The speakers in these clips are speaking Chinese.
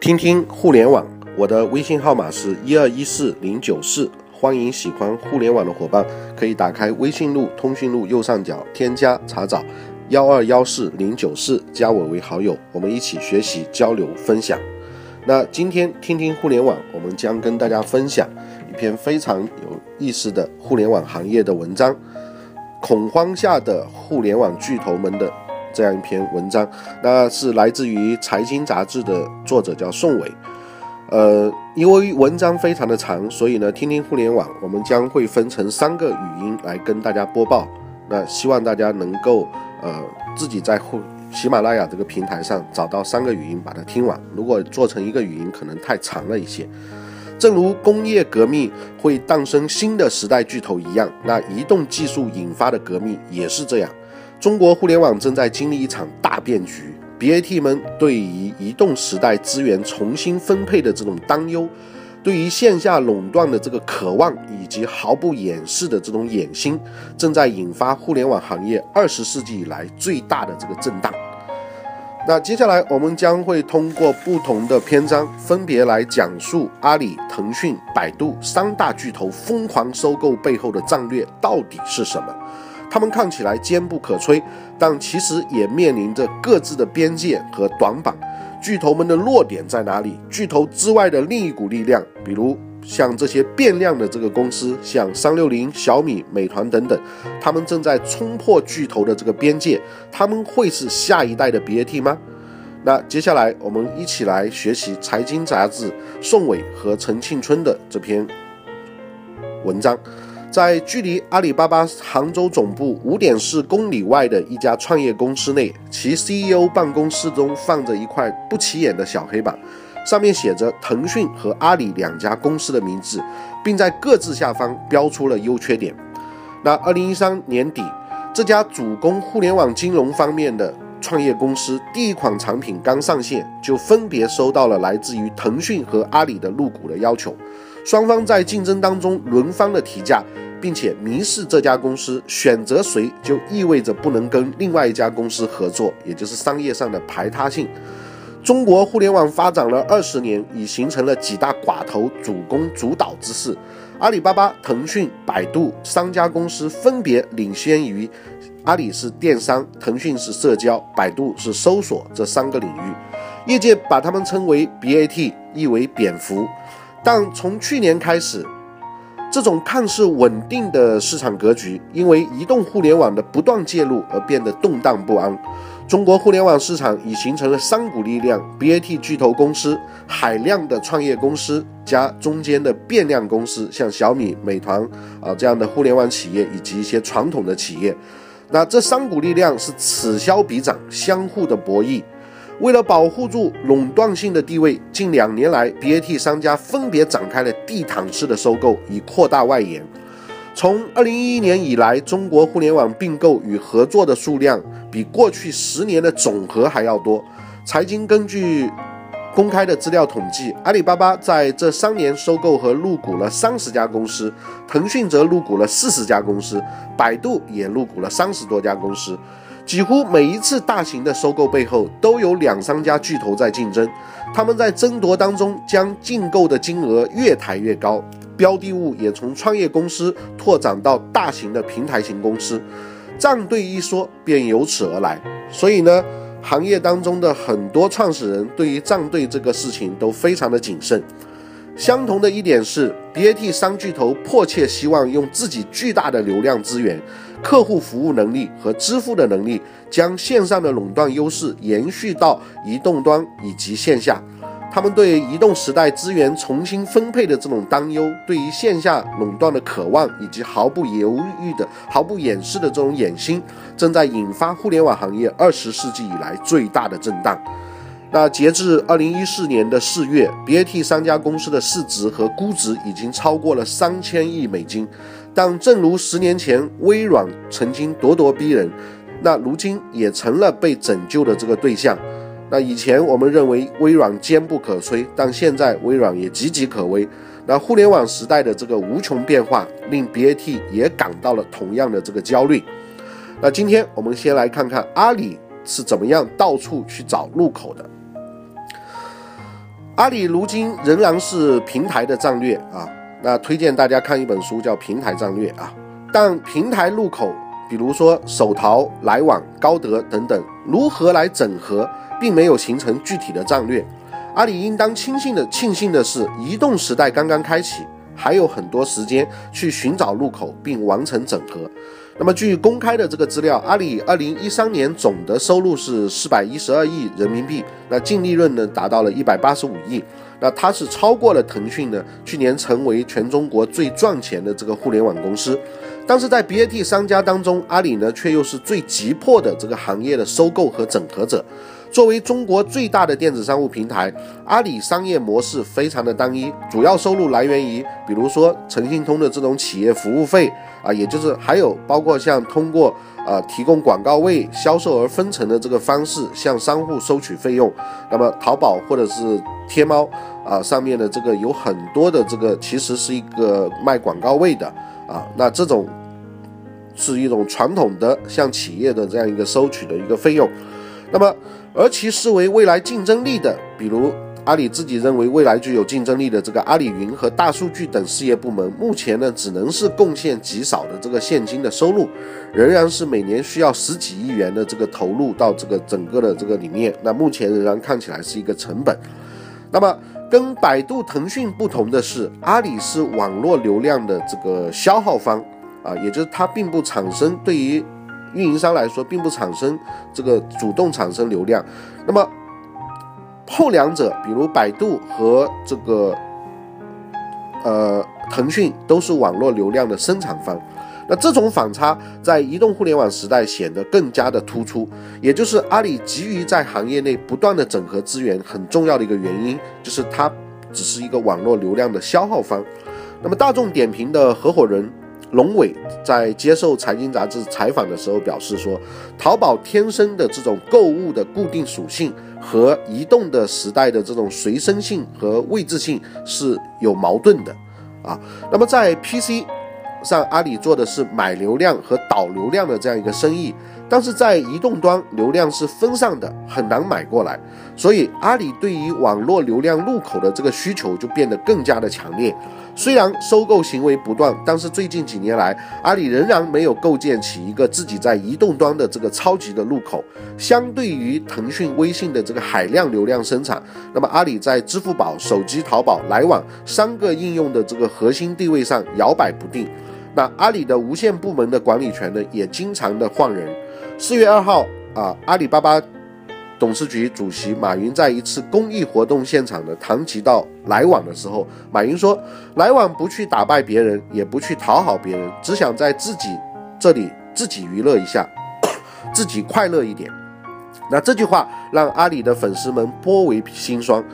听听互联网，我的微信号码是一二一四零九四，欢迎喜欢互联网的伙伴可以打开微信录、通讯录右上角添加查找幺二幺四零九四，加我为好友，我们一起学习交流分享。那今天听听互联网，我们将跟大家分享一篇非常有意思的互联网行业的文章，恐慌下的互联网巨头们的。这样一篇文章，那是来自于《财经》杂志的作者叫宋伟。呃，因为文章非常的长，所以呢，听听互联网，我们将会分成三个语音来跟大家播报。那希望大家能够呃自己在互喜马拉雅这个平台上找到三个语音，把它听完。如果做成一个语音，可能太长了一些。正如工业革命会诞生新的时代巨头一样，那移动技术引发的革命也是这样。中国互联网正在经历一场大变局，BAT 们对于移动时代资源重新分配的这种担忧，对于线下垄断的这个渴望，以及毫不掩饰的这种野心，正在引发互联网行业二十世纪以来最大的这个震荡。那接下来我们将会通过不同的篇章，分别来讲述阿里、腾讯、百度三大巨头疯狂收购背后的战略到底是什么。他们看起来坚不可摧，但其实也面临着各自的边界和短板。巨头们的弱点在哪里？巨头之外的另一股力量，比如像这些变量的这个公司，像三六零、小米、美团等等，他们正在冲破巨头的这个边界。他们会是下一代的 BAT 吗？那接下来我们一起来学习《财经》杂志宋伟和陈庆春的这篇文章。在距离阿里巴巴杭州总部五点四公里外的一家创业公司内，其 CEO 办公室中放着一块不起眼的小黑板，上面写着腾讯和阿里两家公司的名字，并在各自下方标出了优缺点。那二零一三年底，这家主攻互联网金融方面的创业公司第一款产品刚上线，就分别收到了来自于腾讯和阿里的入股的要求。双方在竞争当中轮番的提价，并且明示这家公司选择谁就意味着不能跟另外一家公司合作，也就是商业上的排他性。中国互联网发展了二十年，已形成了几大寡头主攻主导之势。阿里巴巴、腾讯、百度三家公司分别领先于阿里是电商，腾讯是社交，百度是搜索这三个领域。业界把他们称为 BAT，意为蝙蝠。但从去年开始，这种看似稳定的市场格局，因为移动互联网的不断介入而变得动荡不安。中国互联网市场已形成了三股力量：BAT 巨头公司、海量的创业公司加中间的变量公司，像小米、美团啊这样的互联网企业，以及一些传统的企业。那这三股力量是此消彼长，相互的博弈。为了保护住垄断性的地位，近两年来，BAT 商家分别展开了地毯式的收购，以扩大外延。从2011年以来，中国互联网并购与合作的数量比过去十年的总和还要多。财经根据公开的资料统计，阿里巴巴在这三年收购和入股了三十家公司，腾讯则入股了四十家公司，百度也入股了三十多家公司。几乎每一次大型的收购背后，都有两三家巨头在竞争，他们在争夺当中将竞购的金额越抬越高，标的物也从创业公司拓展到大型的平台型公司，战队一说便由此而来。所以呢，行业当中的很多创始人对于战队这个事情都非常的谨慎。相同的一点是，BAT 三巨头迫切希望用自己巨大的流量资源。客户服务能力和支付的能力，将线上的垄断优势延续到移动端以及线下。他们对移动时代资源重新分配的这种担忧，对于线下垄断的渴望，以及毫不犹豫的、毫不掩饰的这种野心，正在引发互联网行业二十世纪以来最大的震荡。那截至二零一四年的四月，BAT 三家公司的市值和估值已经超过了三千亿美金。但正如十年前微软曾经咄咄逼人，那如今也成了被拯救的这个对象。那以前我们认为微软坚不可摧，但现在微软也岌岌可危。那互联网时代的这个无穷变化，令 BAT 也感到了同样的这个焦虑。那今天我们先来看看阿里是怎么样到处去找入口的。阿里如今仍然是平台的战略啊，那推荐大家看一本书叫《平台战略》啊。但平台入口，比如说手淘、来往、高德等等，如何来整合，并没有形成具体的战略。阿里应当庆幸的庆幸的是，移动时代刚刚开启，还有很多时间去寻找入口并完成整合。那么，据公开的这个资料，阿里二零一三年总的收入是四百一十二亿人民币，那净利润呢达到了一百八十五亿，那它是超过了腾讯呢，去年成为全中国最赚钱的这个互联网公司。但是在 BAT 商家当中，阿里呢却又是最急迫的这个行业的收购和整合者。作为中国最大的电子商务平台，阿里商业模式非常的单一，主要收入来源于，比如说诚信通的这种企业服务费啊，也就是还有包括像通过呃提供广告位销售而分成的这个方式向商户收取费用。那么淘宝或者是天猫啊上面的这个有很多的这个其实是一个卖广告位的啊，那这种是一种传统的向企业的这样一个收取的一个费用。那么而其视为未来竞争力的，比如阿里自己认为未来具有竞争力的这个阿里云和大数据等事业部门，目前呢只能是贡献极少的这个现金的收入，仍然是每年需要十几亿元的这个投入到这个整个的这个里面。那目前仍然看起来是一个成本。那么跟百度、腾讯不同的是，阿里是网络流量的这个消耗方啊，也就是它并不产生对于。运营商来说，并不产生这个主动产生流量，那么后两者，比如百度和这个呃腾讯，都是网络流量的生产方。那这种反差在移动互联网时代显得更加的突出，也就是阿里急于在行业内不断的整合资源，很重要的一个原因，就是它只是一个网络流量的消耗方。那么大众点评的合伙人。龙伟在接受财经杂志采访的时候表示说：“淘宝天生的这种购物的固定属性和移动的时代的这种随身性和位置性是有矛盾的啊。那么在 PC 上，阿里做的是买流量和导流量的这样一个生意。”但是在移动端，流量是分散的，很难买过来，所以阿里对于网络流量入口的这个需求就变得更加的强烈。虽然收购行为不断，但是最近几年来，阿里仍然没有构建起一个自己在移动端的这个超级的入口。相对于腾讯、微信的这个海量流量生产，那么阿里在支付宝、手机淘宝、来往三个应用的这个核心地位上摇摆不定。那阿里的无线部门的管理权呢，也经常的换人。四月二号啊，阿里巴巴董事局主席马云在一次公益活动现场的，谈及到来往的时候，马云说：“来往不去打败别人，也不去讨好别人，只想在自己这里自己娱乐一下，自己快乐一点。”那这句话让阿里的粉丝们颇为心酸。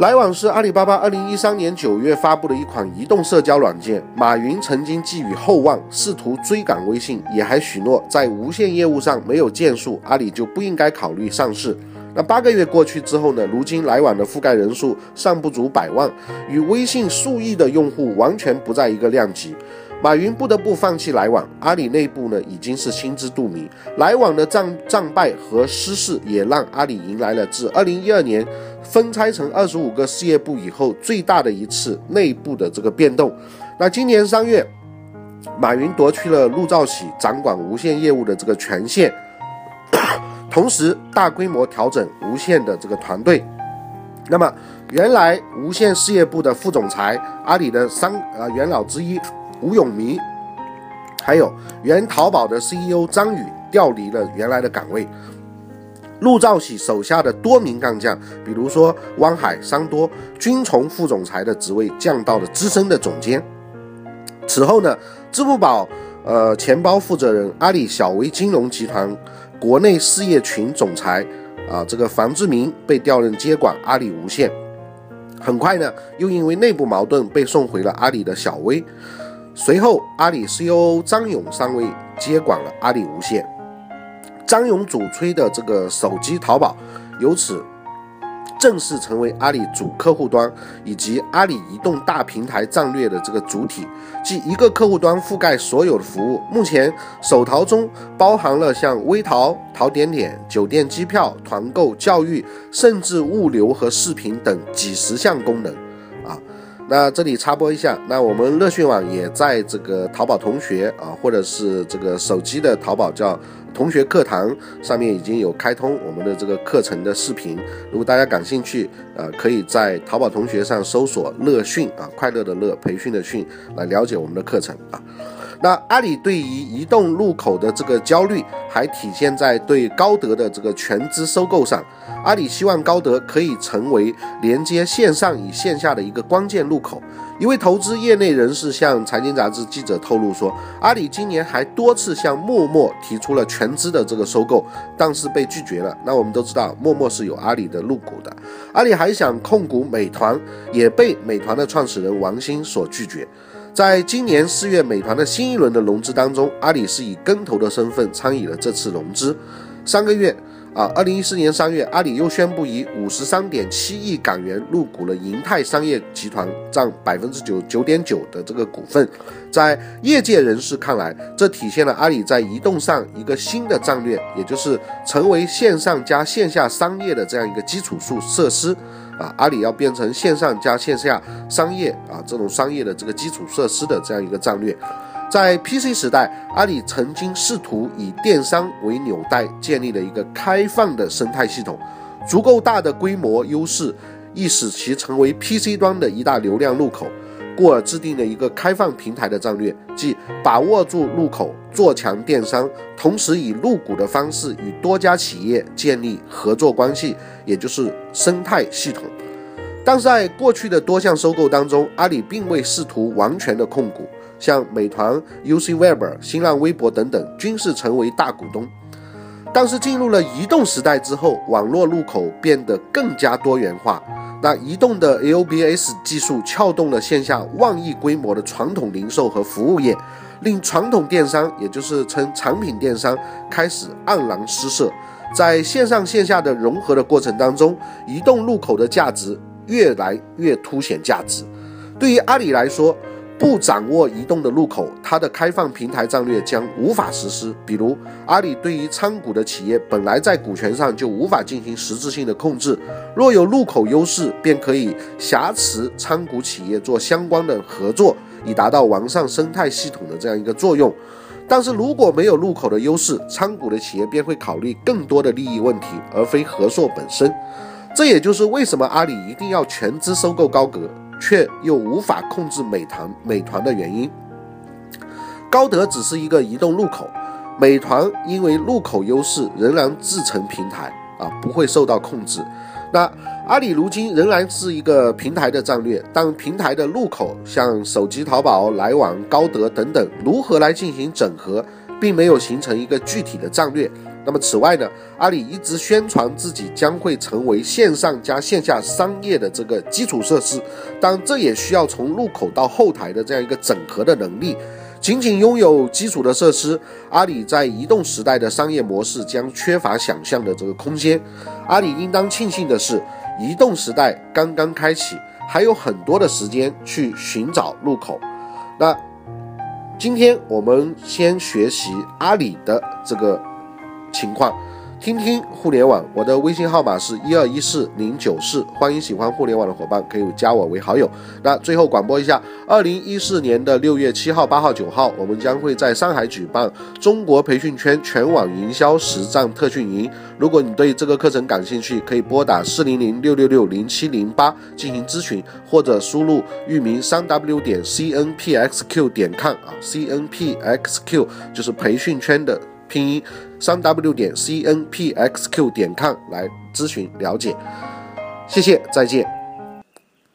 来往是阿里巴巴二零一三年九月发布的一款移动社交软件。马云曾经寄予厚望，试图追赶微信，也还许诺在无线业务上没有建树，阿里就不应该考虑上市。那八个月过去之后呢？如今来往的覆盖人数尚不足百万，与微信数亿的用户完全不在一个量级。马云不得不放弃来往，阿里内部呢已经是心知肚明，来往的战战败和失势也让阿里迎来了自二零一二年分拆成二十五个事业部以后最大的一次内部的这个变动。那今年三月，马云夺去了陆兆禧掌管无线业务的这个权限，同时大规模调整无线的这个团队。那么原来无线事业部的副总裁，阿里的三呃元老之一。吴永明，还有原淘宝的 CEO 张宇调离了原来的岗位，陆兆禧手下的多名干将，比如说汪海、商多，均从副总裁的职位降到了资深的总监。此后呢，支付宝呃钱包负责人、阿里小微金融集团国内事业群总裁啊这个房志明被调任接管阿里无线，很快呢又因为内部矛盾被送回了阿里的小微。随后，阿里 COO 张勇上位，接管了阿里无线。张勇主推的这个手机淘宝，由此正式成为阿里主客户端以及阿里移动大平台战略的这个主体，即一个客户端覆盖所有的服务。目前手淘中包含了像微淘、淘点点、酒店机票、团购、教育，甚至物流和视频等几十项功能。那这里插播一下，那我们乐讯网也在这个淘宝同学啊，或者是这个手机的淘宝叫。同学课堂上面已经有开通我们的这个课程的视频，如果大家感兴趣，呃，可以在淘宝同学上搜索“乐讯”啊，快乐的乐，培训的训，来了解我们的课程啊。那阿里对于移动入口的这个焦虑，还体现在对高德的这个全资收购上。阿里希望高德可以成为连接线上与线下的一个关键入口。一位投资业内人士向财经杂志记者透露说，阿里今年还多次向陌陌提出了全资的这个收购，但是被拒绝了。那我们都知道，陌陌是有阿里的入股的。阿里还想控股美团，也被美团的创始人王兴所拒绝。在今年四月，美团的新一轮的融资当中，阿里是以跟投的身份参与了这次融资。三个月。啊，二零一四年三月，阿里又宣布以五十三点七亿港元入股了银泰商业集团，占百分之九九点九的这个股份。在业界人士看来，这体现了阿里在移动上一个新的战略，也就是成为线上加线下商业的这样一个基础设设施。啊，阿里要变成线上加线下商业啊这种商业的这个基础设施的这样一个战略。在 PC 时代，阿里曾经试图以电商为纽带，建立了一个开放的生态系统，足够大的规模优势，亦使其成为 PC 端的一大流量入口，故而制定了一个开放平台的战略，即把握住入口，做强电商，同时以入股的方式与多家企业建立合作关系，也就是生态系统。但是在过去的多项收购当中，阿里并未试图完全的控股。像美团、UC Web、新浪微博等等，均是成为大股东。但是进入了移动时代之后，网络入口变得更加多元化。那移动的 LBS 技术撬动了线下万亿规模的传统零售和服务业，令传统电商，也就是称产品电商，开始黯然失色。在线上线下的融合的过程当中，移动入口的价值越来越凸显价值。对于阿里来说，不掌握移动的入口，它的开放平台战略将无法实施。比如，阿里对于参股的企业本来在股权上就无法进行实质性的控制，若有入口优势，便可以挟持参股企业做相关的合作，以达到完善生态系统的这样一个作用。但是如果没有入口的优势，参股的企业便会考虑更多的利益问题，而非合作本身。这也就是为什么阿里一定要全资收购高格。却又无法控制美团美团的原因，高德只是一个移动入口，美团因为入口优势仍然自成平台啊，不会受到控制。那阿里如今仍然是一个平台的战略，但平台的入口像手机淘宝、来往、高德等等，如何来进行整合，并没有形成一个具体的战略。那么此外呢，阿里一直宣传自己将会成为线上加线下商业的这个基础设施，但这也需要从入口到后台的这样一个整合的能力。仅仅拥有基础的设施，阿里在移动时代的商业模式将缺乏想象的这个空间。阿里应当庆幸的是，移动时代刚刚开启，还有很多的时间去寻找入口。那今天我们先学习阿里的这个。情况，听听互联网，我的微信号码是一二一四零九四，欢迎喜欢互联网的伙伴可以加我为好友。那最后广播一下，二零一四年的六月七号、八号、九号，我们将会在上海举办中国培训圈全网营销实战特训营。如果你对这个课程感兴趣，可以拨打四零零六六六零七零八进行咨询，或者输入域名三 w 点 c n p x q 点 com 啊，c n p x q 就是培训圈的。拼音三 w 点 c n p x q 点 com 来咨询了解，谢谢，再见。